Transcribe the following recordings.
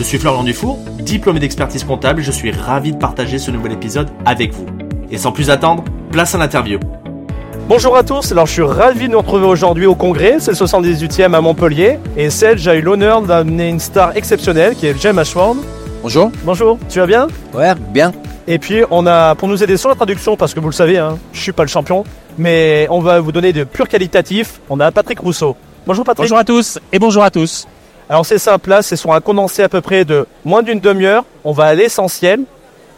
Je suis Florian Dufour, diplômé d'expertise comptable je suis ravi de partager ce nouvel épisode avec vous. Et sans plus attendre, place à l'interview. Bonjour à tous, alors je suis ravi de nous retrouver aujourd'hui au congrès, c'est le 78e à Montpellier, et Sedge a eu l'honneur d'amener une star exceptionnelle qui est Jem Ashford. Bonjour. Bonjour, tu vas bien? Ouais, bien. Et puis on a, pour nous aider sur la traduction, parce que vous le savez, hein, je suis pas le champion, mais on va vous donner de pur qualitatif, on a Patrick Rousseau. Bonjour Patrick. Bonjour à tous et bonjour à tous. Alors c'est simple, là c'est sur un condensé à peu près de moins d'une demi-heure, on va à l'essentiel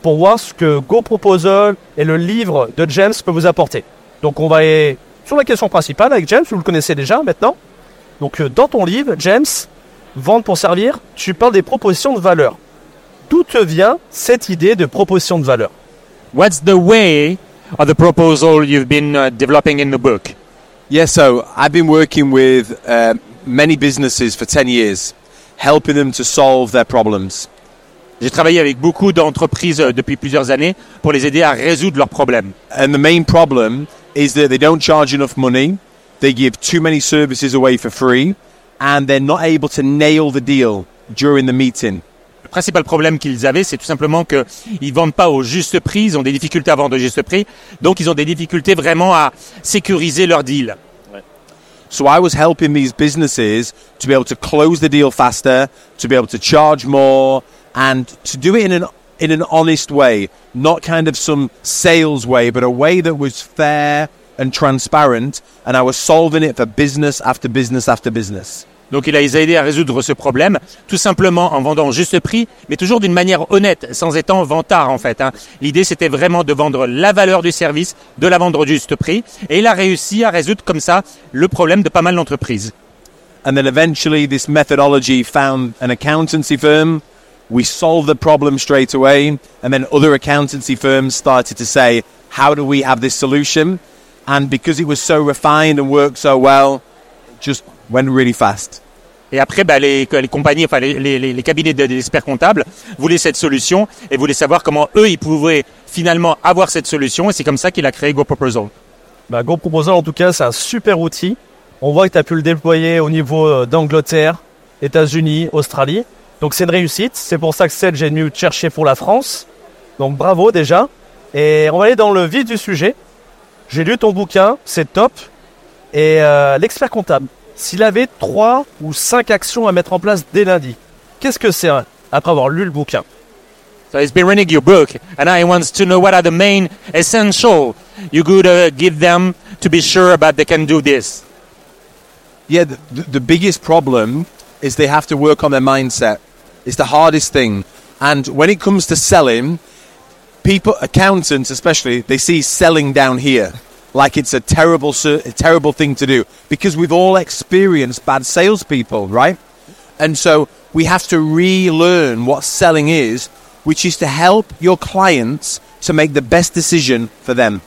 pour voir ce que Go Proposal et le livre de James peut vous apporter. Donc on va aller sur la question principale avec James, vous le connaissez déjà maintenant. Donc euh, dans ton livre, James, Vendre pour servir, tu parles des propositions de valeur. D'où te vient cette idée de proposition de valeur? What's the way of the proposal you've been uh, developing in the book? Yeah, so I've been working with uh, many businesses for 10 years, helping them to solve their problems. J'ai travaillé avec beaucoup d'entreprises euh, depuis plusieurs années pour les aider à résoudre leurs problèmes. And the main problem is that they don't charge enough money, they give too many services away for free, and they're not able to nail the deal during the meeting. Le principal problème qu'ils avaient, c'est tout simplement qu'ils vendent pas au juste prix, ils ont des difficultés à vendre au juste prix, donc ils ont des difficultés vraiment à sécuriser leur deal. So I was helping these businesses to be able to close the deal faster, to be able to charge more, and to do it in an in an honest way, not kind of some sales way, but a way that was fair and transparent. And I was solving it for business after business after business. Donc il a les a aidés à résoudre ce problème, tout simplement en vendant juste prix, mais toujours d'une manière honnête, sans étant vantard en fait. hein. L'idée c'était vraiment de vendre la valeur du service, de la vendre au juste prix, et il a réussi à résoudre comme ça le problème de pas mal d'entreprises. And then eventually this methodology found an accountancy firm. We solved the problem straight away. And then other accountancy firms started to say, how do we have this solution? And because it was so refined and worked so well, just went really fast. Et après, bah, les, les compagnies, enfin les, les, les cabinets de- d'experts comptables voulaient cette solution et voulaient savoir comment eux, ils pouvaient finalement avoir cette solution. Et c'est comme ça qu'il a créé GoProposal. Bah, Go Proposal, en tout cas, c'est un super outil. On voit que tu as pu le déployer au niveau euh, d'Angleterre, États-Unis, Australie. Donc c'est une réussite. C'est pour ça que Sedge est venu te chercher pour la France. Donc bravo déjà. Et on va aller dans le vif du sujet. J'ai lu ton bouquin, c'est top. Et euh, l'expert comptable, s'il avait trois ou cinq actions à mettre en place dès lundi, qu'est-ce que c'est hein, après avoir lu le bouquin So he's been reading your book, and I wants to know what are the main essential you could uh, give them to be sure about they can do this. Yeah, the biggest problem is they have to work on their mindset. It's the hardest thing. And when it comes to selling, people, accountants especially, they see selling down here like it's a terrible, a terrible thing to do because we've all experienced bad salespeople, right? And so we have to relearn what selling is, which is to help your clients to make the best decision for them.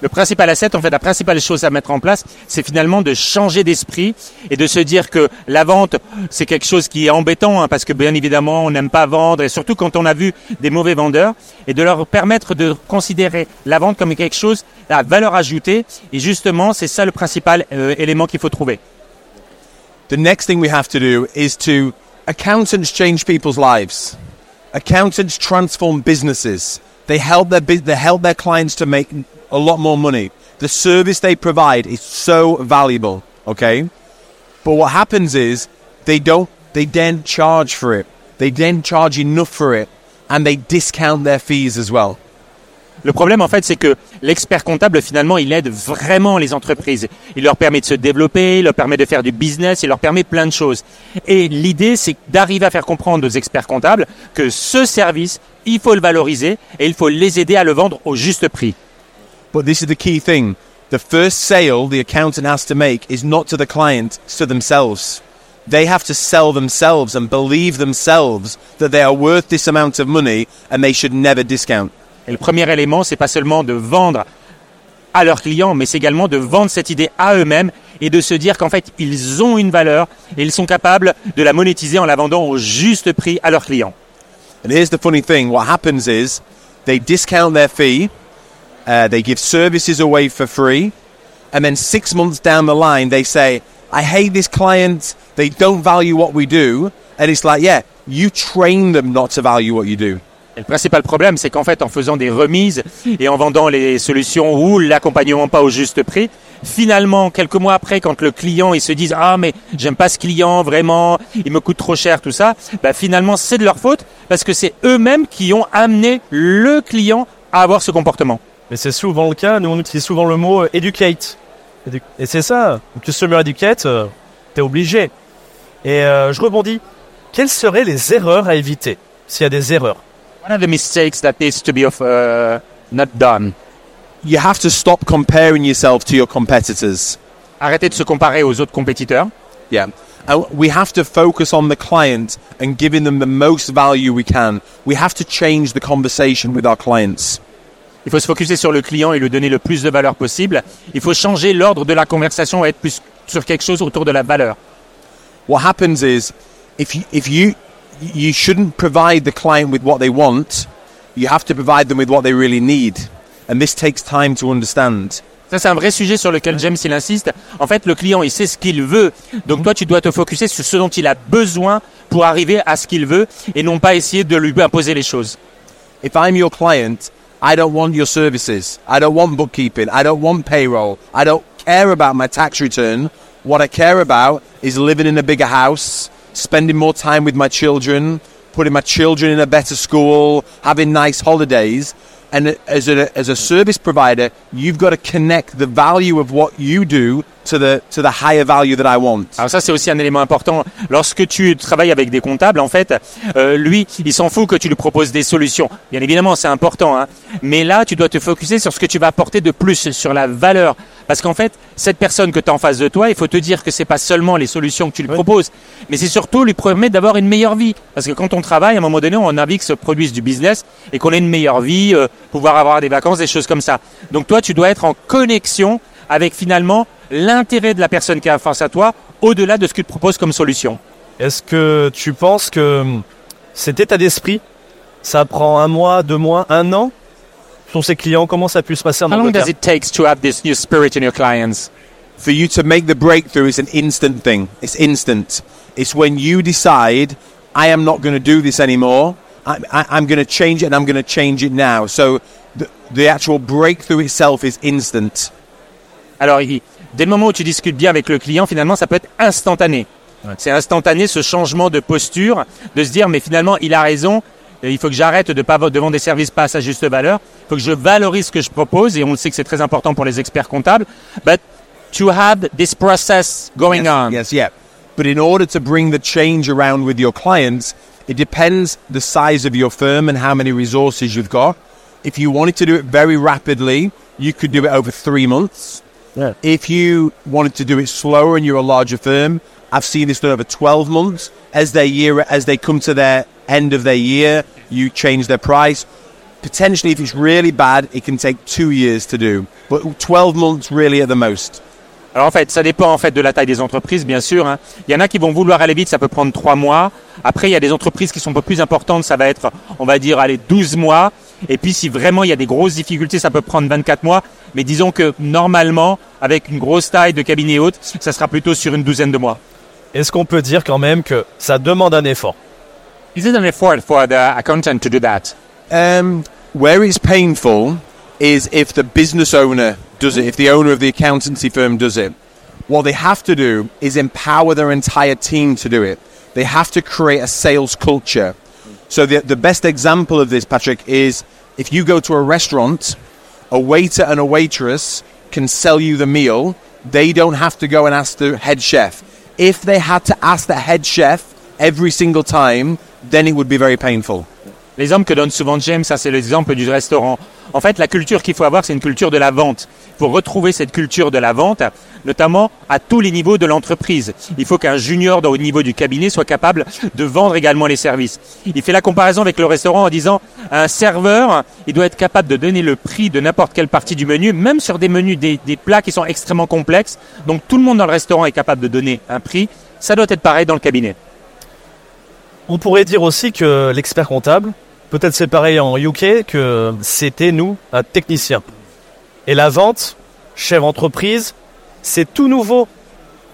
Le principal asset, en fait, la principale chose à mettre en place, c'est finalement de changer d'esprit et de se dire que la vente, c'est quelque chose qui est embêtant, hein, parce que bien évidemment, on n'aime pas vendre, et surtout quand on a vu des mauvais vendeurs, et de leur permettre de considérer la vente comme quelque chose à valeur ajoutée. Et justement, c'est ça le principal euh, élément qu'il faut trouver. The next thing we have to do is to accountants change people's lives. Accountants transform businesses. They help their bus- they help their clients to make a lot more money. The service they provide is so valuable, okay? But what happens is they don't they then charge for it. They then charge enough for it and they discount their fees as well. Le problème, en fait, c'est que l'expert comptable, finalement, il aide vraiment les entreprises. Il leur permet de se développer, il leur permet de faire du business, il leur permet plein de choses. Et l'idée, c'est d'arriver à faire comprendre aux experts comptables que ce service, il faut le valoriser et il faut les aider à le vendre au juste prix. But this is the key thing. The first sale the accountant has to make is not to the client, it's to themselves. they have to sell themselves and believe themselves that they are worth this amount of money and they should never discount. Et le premier élément, c'est pas seulement de vendre à leurs clients, mais c'est également de vendre cette idée à eux-mêmes et de se dire qu'en fait, ils ont une valeur et ils sont capables de la monétiser en la vendant au juste prix à leurs clients. And here's the funny thing what happens is they discount their fee, uh, they give services away for free, and then six months down the line, they say, I hate this client, they don't value what we do. And it's like, yeah, you train them not to value what you do. Le principal problème, c'est qu'en fait, en faisant des remises et en vendant les solutions ou l'accompagnement pas au juste prix, finalement, quelques mois après, quand le client il se dit ah mais j'aime pas ce client vraiment, il me coûte trop cher tout ça, bah finalement c'est de leur faute parce que c'est eux-mêmes qui ont amené le client à avoir ce comportement. Mais c'est souvent le cas, nous on utilise souvent le mot euh, educate. Edu- Et c'est ça, customer educate, euh, t'es obligé. Et euh, je rebondis, quelles seraient les erreurs à éviter s'il y a des erreurs? One of the mistakes that needs to be of, uh, not done. You have to stop comparing yourself to your competitors. Arrêtez de se comparer aux autres compétiteurs. Yeah. And we have to focus on the client and giving them the most value we can. We have to change the conversation with our clients. Il faut se focuser sur le client et lui donner le plus de valeur possible. Il faut changer l'ordre de la conversation et être plus sur quelque chose autour de la valeur. What happens is if you, if you you shouldn't provide the client with what they want, you have to provide them with what they really need. And this takes time to understand. Ça, c'est un vrai sujet sur lequel James il insiste. En fait, le client, il sait ce qu'il veut. Donc toi, tu dois te focuser sur ce dont il a besoin pour arriver à ce qu'il veut et non pas essayer de lui imposer les choses. If I'm your client, I don't want your services. I don't want bookkeeping. I don't want payroll. I don't care about my tax return. What I care about is living in a bigger house, spending more time with my children, putting my children in a better school, having nice holidays. And as a, as a service provider, you've got to connect the value of what you do to the, to the higher value that I want. Alors ça, c'est aussi un élément important. Lorsque tu travailles avec des comptables, en fait, euh, lui, il s'en fout que tu lui proposes des solutions. Bien évidemment, c'est important. Hein. Mais là, tu dois te focuser sur ce que tu vas apporter de plus, sur la valeur. Parce qu'en fait, cette personne que tu as en face de toi, il faut te dire que c'est pas seulement les solutions que tu lui proposes, mais c'est surtout lui permettre d'avoir une meilleure vie. Parce que quand on travaille, à un moment donné, on a envie que se produise du business et qu'on ait une meilleure vie, euh, pouvoir avoir des vacances, des choses comme ça. Donc toi, tu dois être en connexion avec finalement l'intérêt de la personne qui est face à toi, au-delà de ce qu'il te propose comme solution. Est-ce que tu penses que hum, cet état d'esprit, ça prend un mois, deux mois, un an? Sur ces clients, comment ça a pu se passer en How long does it take to have this new spirit in your clients? for you to make the breakthrough is an instant thing. It's instant. It's when you decide, I am not going to do this anymore. I, I, I'm going to change it and I'm going to change it now. So the, the actual breakthrough itself is instant. Alors, il- dès le moment où tu discutes bien avec le client, finalement, ça peut être instantané. C'est instantané ce changement de posture, de se dire, mais finalement, il a raison. et Il faut que j'arrête de pas de vendre des services pas à sa juste valeur. Il faut que je valorise ce que je propose, et on le sait que c'est très important pour les experts comptables. But to have this process going on. Yes, yeah. But in order to bring the change around with your clients, it depends the size of your firm and how many resources you've got. If you wanted to do it very rapidly, you could do it over three months. Yeah. If you wanted to do it slower and you're a larger firm, I've seen this done over 12 months. As their year, as they come to their end of their year, you change their price. Potentially, if it's really bad, it can take two years to do. But 12 months really at the most. Alors en fait, ça dépend en fait de la taille des entreprises, bien sûr. hein. Il y en a qui vont vouloir aller vite, ça peut prendre trois mois. Après, il y a des entreprises qui sont un peu plus importantes, ça va être, on va dire, allez, 12 mois. Et puis, si vraiment il y a des grosses difficultés, ça peut prendre 24 mois. Mais disons que normalement, avec une grosse taille de cabinet haute, ça sera plutôt sur une douzaine de mois. Est-ce qu'on peut dire quand même que ça demande un effort? Is it an effort for the accountant to do that? Um, where it's painful is if the business owner does it, if the owner of the accountancy firm does it. What they have to do is empower their entire team to do it. They have to create a sales culture. So the, the best example of this, Patrick, is if you go to a restaurant, a waiter and a waitress can sell you the meal. They don't have to go and ask the head chef. If they had to ask the head chef every single time, then it would be very painful. L'exemple que donne souvent James, ça c'est l'exemple du restaurant. En fait, la culture qu'il faut avoir, c'est une culture de la vente. Il faut retrouver cette culture de la vente, notamment à tous les niveaux de l'entreprise. Il faut qu'un junior au niveau du cabinet soit capable de vendre également les services. Il fait la comparaison avec le restaurant en disant un serveur, il doit être capable de donner le prix de n'importe quelle partie du menu, même sur des menus, des plats qui sont extrêmement complexes. Donc tout le monde dans le restaurant est capable de donner un prix. Ça doit être pareil dans le cabinet. On pourrait dire aussi que l'expert comptable, Peut-être c'est pareil en UK que c'était nous, un technicien. Et la vente, chef entreprise, c'est tout nouveau.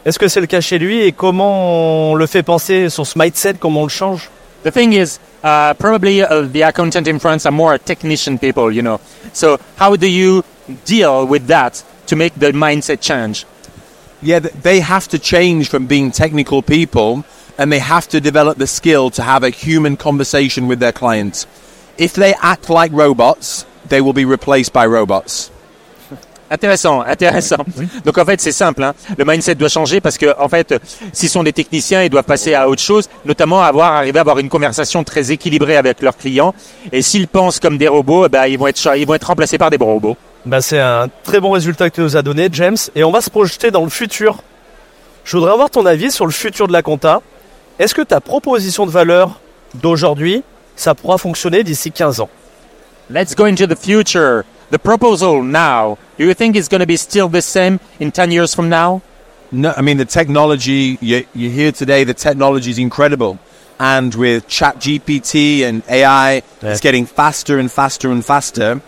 Est-ce que c'est le cas chez lui et comment on le fait penser sur ce mindset, comment on le change? The thing is, uh, probably uh, the accountant in France are more technician people, you know. So how do you deal with that to make the mindset change? Yeah, they have to change from being technical people and they have to develop the skill to have a human conversation with their clients. If they act like robots, they will be replaced by robots. Intéressant, intéressant. Donc en fait c'est simple, hein. le mindset doit changer parce que en fait s'ils sont des techniciens ils doivent passer à autre chose, notamment avoir arriver à avoir une conversation très équilibrée avec leurs clients. Et s'ils pensent comme des robots, bah, ils vont être ils vont être remplacés par des robots. Bah, c'est un très bon résultat que tu nous as donné James et on va se projeter dans le futur. Je voudrais avoir ton avis sur le futur de la compta. Est-ce que ta proposition de valeur d'aujourd'hui, ça pourra fonctionner d'ici 15 ans Let's go into the future. The proposal now, do you think it's going to be still the same in 10 years from now? No, I mean, the technology, you, you hear today, the technology is incredible. And with ChatGPT and AI, yeah. it's getting faster and faster and faster.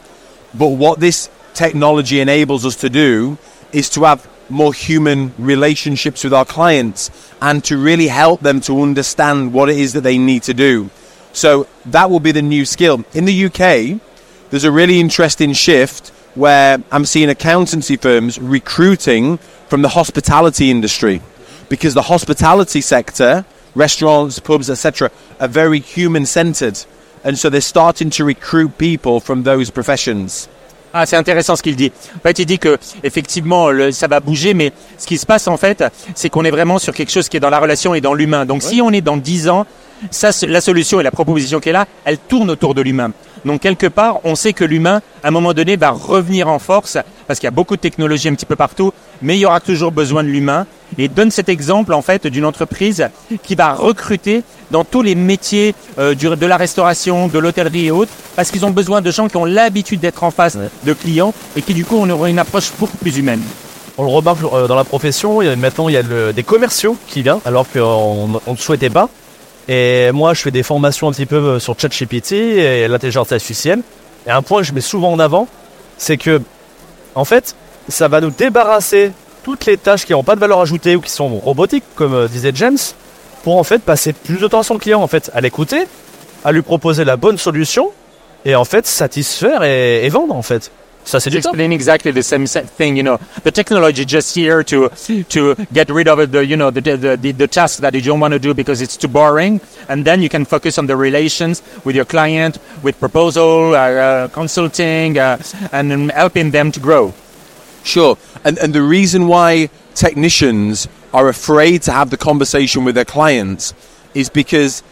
But what this technology enables us to do is to have more human relationships with our clients and to really help them to understand what it is that they need to do. So that will be the new skill. In the UK, there's a really interesting shift where I'm seeing accountancy firms recruiting from the hospitality industry because the hospitality sector, restaurants, pubs, etc., are very human centered. And so they're starting to recruit people from those professions. Ah, c'est intéressant ce qu'il dit. En fait, il dit que effectivement, ça va bouger, mais ce qui se passe en fait, c'est qu'on est vraiment sur quelque chose qui est dans la relation et dans l'humain. Donc, si on est dans 10 ans, ça, la solution et la proposition qui est là, elle tourne autour de l'humain. Donc quelque part, on sait que l'humain, à un moment donné, va revenir en force, parce qu'il y a beaucoup de technologies un petit peu partout, mais il y aura toujours besoin de l'humain. Et donne cet exemple en fait d'une entreprise qui va recruter dans tous les métiers euh, de la restauration, de l'hôtellerie et autres, parce qu'ils ont besoin de gens qui ont l'habitude d'être en face de clients et qui du coup on aura une approche beaucoup plus humaine. On le remarque euh, dans la profession, maintenant il y a des commerciaux qui viennent alors qu'on ne souhaitait pas. Et moi, je fais des formations un petit peu euh, sur ChatGPT et l'intelligence artificielle. Et un point que je mets souvent en avant, c'est que, en fait, ça va nous débarrasser toutes les tâches qui n'ont pas de valeur ajoutée ou qui sont robotiques, comme euh, disait James, pour en fait passer plus de temps à son client, en fait, à l'écouter, à lui proposer la bonne solution et en fait satisfaire et, et vendre, en fait. Ça, c'est explain exactly the same thing. You know, the technology just here to to get rid of the you know the the the, the task that you don't want to do because it's too boring, and then you can focus on the relations with your client, with proposal, uh, uh, consulting, uh, and helping them to grow. Sure, and and the reason why technicians are afraid to have the conversation with their clients is because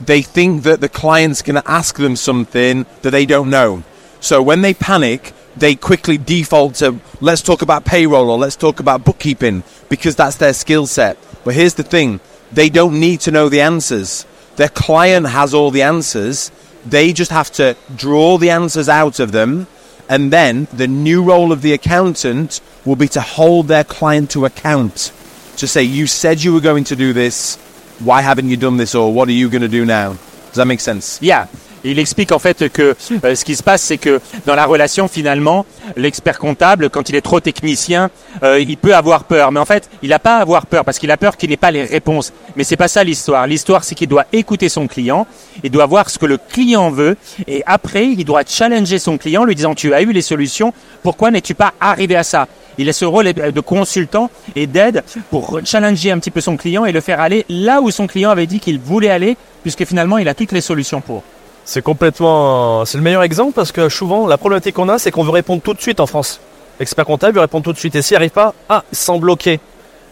they think that the client's going to ask them something that they don't know. So when they panic, they quickly default to let's talk about payroll or let's talk about bookkeeping because that's their skill set. But here's the thing they don't need to know the answers. Their client has all the answers. They just have to draw the answers out of them. And then the new role of the accountant will be to hold their client to account. To say, you said you were going to do this. Why haven't you done this? Or what are you going to do now? Does that make sense? Yeah. Il explique en fait que euh, ce qui se passe, c'est que dans la relation, finalement, l'expert comptable, quand il est trop technicien, euh, il peut avoir peur. Mais en fait, il n'a pas à avoir peur parce qu'il a peur qu'il n'ait pas les réponses. Mais c'est pas ça l'histoire. L'histoire, c'est qu'il doit écouter son client, il doit voir ce que le client veut, et après, il doit challenger son client, lui disant tu as eu les solutions, pourquoi n'es-tu pas arrivé à ça? Il a ce rôle de consultant et d'aide pour challenger un petit peu son client et le faire aller là où son client avait dit qu'il voulait aller, puisque finalement il a toutes les solutions pour. C'est complètement, c'est le meilleur exemple parce que souvent la problématique qu'on a, c'est qu'on veut répondre tout de suite en France. L'expert comptable veut répondre tout de suite et s'il n'y arrive pas, ah, sans bloquer.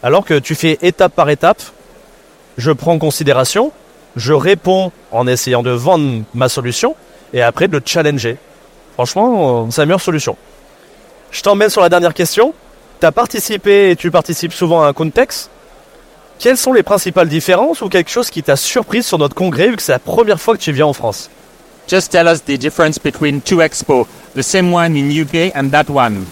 Alors que tu fais étape par étape, je prends en considération je réponds en essayant de vendre ma solution et après de le challenger. Franchement, c'est la meilleure solution. Je t'emmène sur la dernière question. Tu as participé et tu participes souvent à un contexte. Quelles sont les principales différences ou quelque chose qui t'a surpris sur notre congrès vu que c'est la première fois que tu viens en France? Just tell us the difference between two expo, the same one in UK and that one.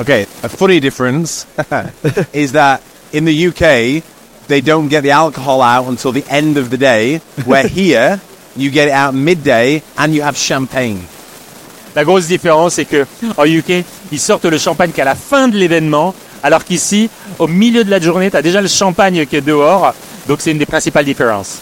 Okay, a funny difference is that in the UK, they don't get the alcohol out until the end of the day, where here, you get it out midday and you have champagne. La grosse différence, c'est que en UK, ils sortent le champagne qu'à la fin de l'événement, alors qu'ici, au milieu de la journée, tu as déjà le champagne qui est dehors. Donc c'est une des principales différences.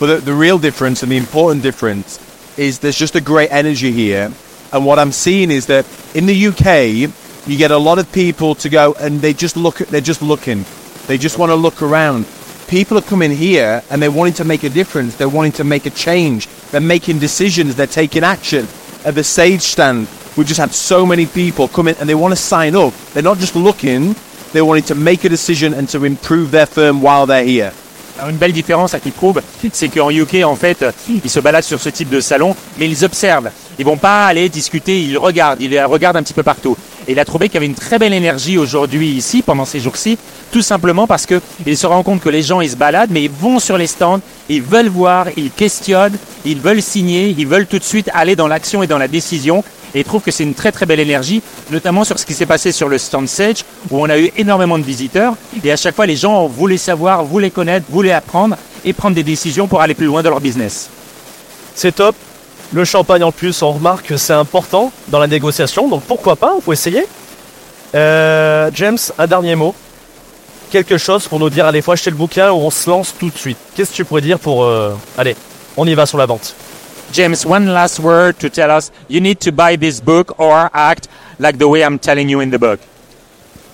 But the, the real difference and the important difference is there's just a great energy here. And what I'm seeing is that in the UK, you get a lot of people to go and they just look, at they're just looking. They just want to look around. People are coming here and they're wanting to make a difference. They're wanting to make a change. They're making decisions. They're taking action. At the Sage stand, we've just had so many people come in and they want to sign up. They're not just looking, they're wanting to make a decision and to improve their firm while they're here. Une belle différence à qui prouve, c'est qu'en UK, en fait, ils se baladent sur ce type de salon, mais ils observent. Ils vont pas aller discuter, ils regardent, ils regardent un petit peu partout. Et il a trouvé qu'il y avait une très belle énergie aujourd'hui ici, pendant ces jours-ci, tout simplement parce que il se rend compte que les gens, ils se baladent, mais ils vont sur les stands, ils veulent voir, ils questionnent, ils veulent signer, ils veulent tout de suite aller dans l'action et dans la décision. Et il trouve que c'est une très très belle énergie, notamment sur ce qui s'est passé sur le stand Sage, où on a eu énormément de visiteurs. Et à chaque fois, les gens voulaient savoir, voulaient connaître, voulaient apprendre et prendre des décisions pour aller plus loin dans leur business. C'est top. Le champagne en plus, on remarque que c'est important dans la négociation, donc pourquoi pas, on peut essayer. Euh, James, un dernier mot. Quelque chose pour nous dire, allez, faut acheter le bouquin ou on se lance tout de suite. Qu'est-ce que tu pourrais dire pour... euh, Allez, on y va sur la vente. James, one last word to tell us you need to buy this book or act like the way I'm telling you in the book.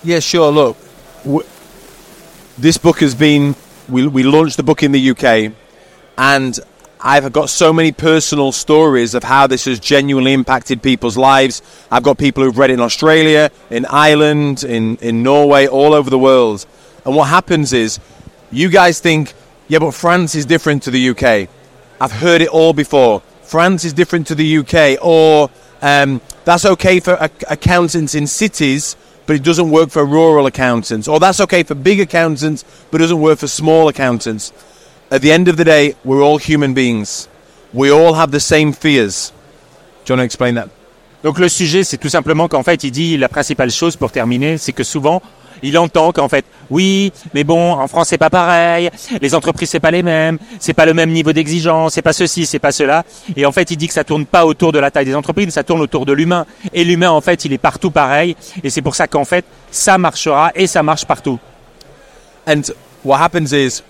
Yeah, sure. Look, w- this book has been. We, we launched the book in the UK, and I've got so many personal stories of how this has genuinely impacted people's lives. I've got people who've read it in Australia, in Ireland, in, in Norway, all over the world. And what happens is, you guys think, yeah, but France is different to the UK. I've heard it all before. France is different to the UK, or um, that's okay for ac- accountants in cities, but it doesn't work for rural accountants, or that's okay for big accountants, but it doesn't work for small accountants. At the end of the day, we're all human beings. We all have the same fears. Do you want to explain that? Donc le sujet, c'est tout simplement qu'en fait, il dit la principale chose pour terminer, c'est que souvent, il entend qu'en fait, oui, mais bon, en France, c'est pas pareil, les entreprises, c'est pas les mêmes, c'est pas le même niveau d'exigence, c'est pas ceci, c'est pas cela. Et en fait, il dit que ça tourne pas autour de la taille des entreprises, ça tourne autour de l'humain. Et l'humain, en fait, il est partout pareil. Et c'est pour ça qu'en fait, ça marchera et ça marche partout. And what happens is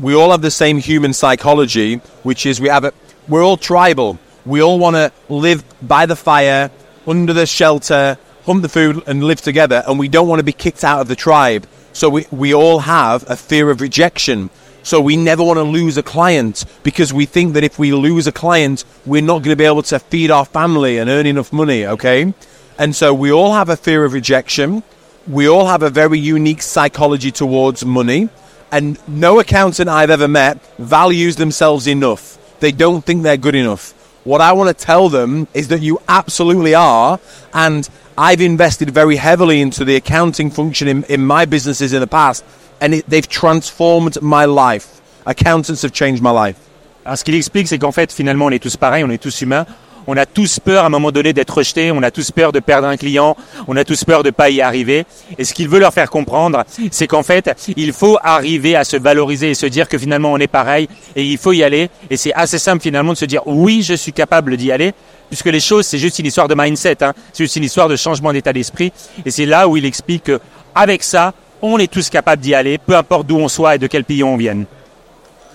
we all have the same human psychology, which is we have a, we're all tribal. We all want to live by the fire, under the shelter, hunt the food, and live together. And we don't want to be kicked out of the tribe. So we, we all have a fear of rejection. So we never want to lose a client because we think that if we lose a client, we're not going to be able to feed our family and earn enough money, okay? And so we all have a fear of rejection. We all have a very unique psychology towards money. And no accountant I've ever met values themselves enough. They don't think they're good enough. What I want to tell them is that you absolutely are. And I've invested very heavily into the accounting function in, in my businesses in the past. And it, they've transformed my life. Accountants have changed my life. Alors ce qu'il explique, c'est qu'en fait, finalement, on est tous pareils, on est tous humains. On a tous peur à un moment donné d'être rejeté, on a tous peur de perdre un client, on a tous peur de pas y arriver. Et ce qu'il veut leur faire comprendre, c'est qu'en fait, il faut arriver à se valoriser et se dire que finalement on est pareil et il faut y aller. Et c'est assez simple finalement de se dire oui, je suis capable d'y aller, puisque les choses, c'est juste une histoire de mindset, hein. c'est juste une histoire de changement d'état d'esprit. Et c'est là où il explique que avec ça, on est tous capables d'y aller, peu importe d'où on soit et de quel pays on vienne.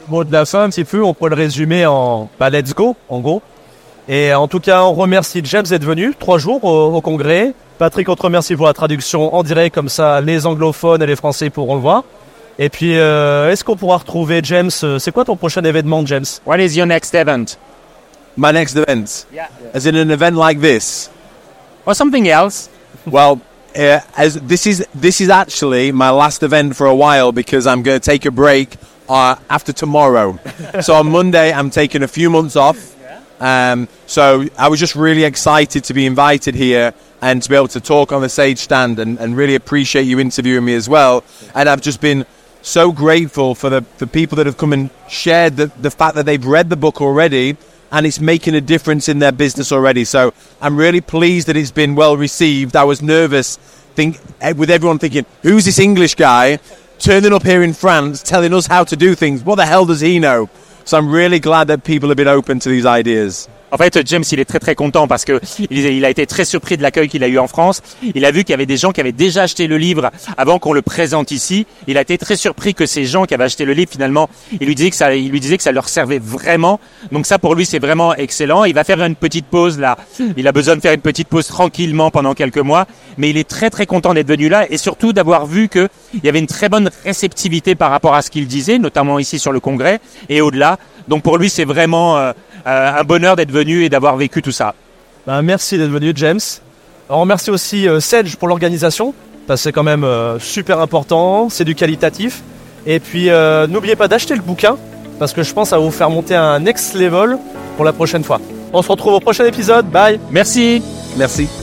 mot de la fin un petit peu, on peut le résumer en bah, let's go, en gros. Et en tout cas, on remercie James d'être venu trois jours au, au congrès. Patrick, on te remercie pour la traduction en direct, comme ça les anglophones et les français pourront le voir. Et puis, euh, est-ce qu'on pourra retrouver James euh, C'est quoi ton prochain événement, James? What is your next event? My next event, Yeah. as in an event like this, Or something else? Well, uh, as this is this is actually my last event for a while because I'm going to take a break uh, after tomorrow. so on Monday, I'm taking a few months off. Um, so I was just really excited to be invited here and to be able to talk on the Sage stand and, and really appreciate you interviewing me as well. And I've just been so grateful for the, the people that have come and shared the, the fact that they've read the book already and it's making a difference in their business already. So I'm really pleased that it's been well received. I was nervous think, eh, with everyone thinking, who's this English guy turning up here in France telling us how to do things? What the hell does he know? So I'm really glad that people have been open to these ideas. En fait, James, il est très très content parce que il a été très surpris de l'accueil qu'il a eu en France. Il a vu qu'il y avait des gens qui avaient déjà acheté le livre avant qu'on le présente ici. Il a été très surpris que ces gens qui avaient acheté le livre, finalement, il lui disait que ça, il lui disait que ça leur servait vraiment. Donc ça, pour lui, c'est vraiment excellent. Il va faire une petite pause là. Il a besoin de faire une petite pause tranquillement pendant quelques mois, mais il est très très content d'être venu là et surtout d'avoir vu que il y avait une très bonne réceptivité par rapport à ce qu'il disait, notamment ici sur le congrès et au-delà. Donc pour lui, c'est vraiment euh, un bonheur d'être venu et d'avoir vécu tout ça. Ben, merci d'être venu, James. On remercie aussi euh, Sedge pour l'organisation, parce que c'est quand même euh, super important, c'est du qualitatif. Et puis n'oubliez pas d'acheter le bouquin, parce que je pense à vous faire monter un next level pour la prochaine fois. On se retrouve au prochain épisode, bye Merci Merci.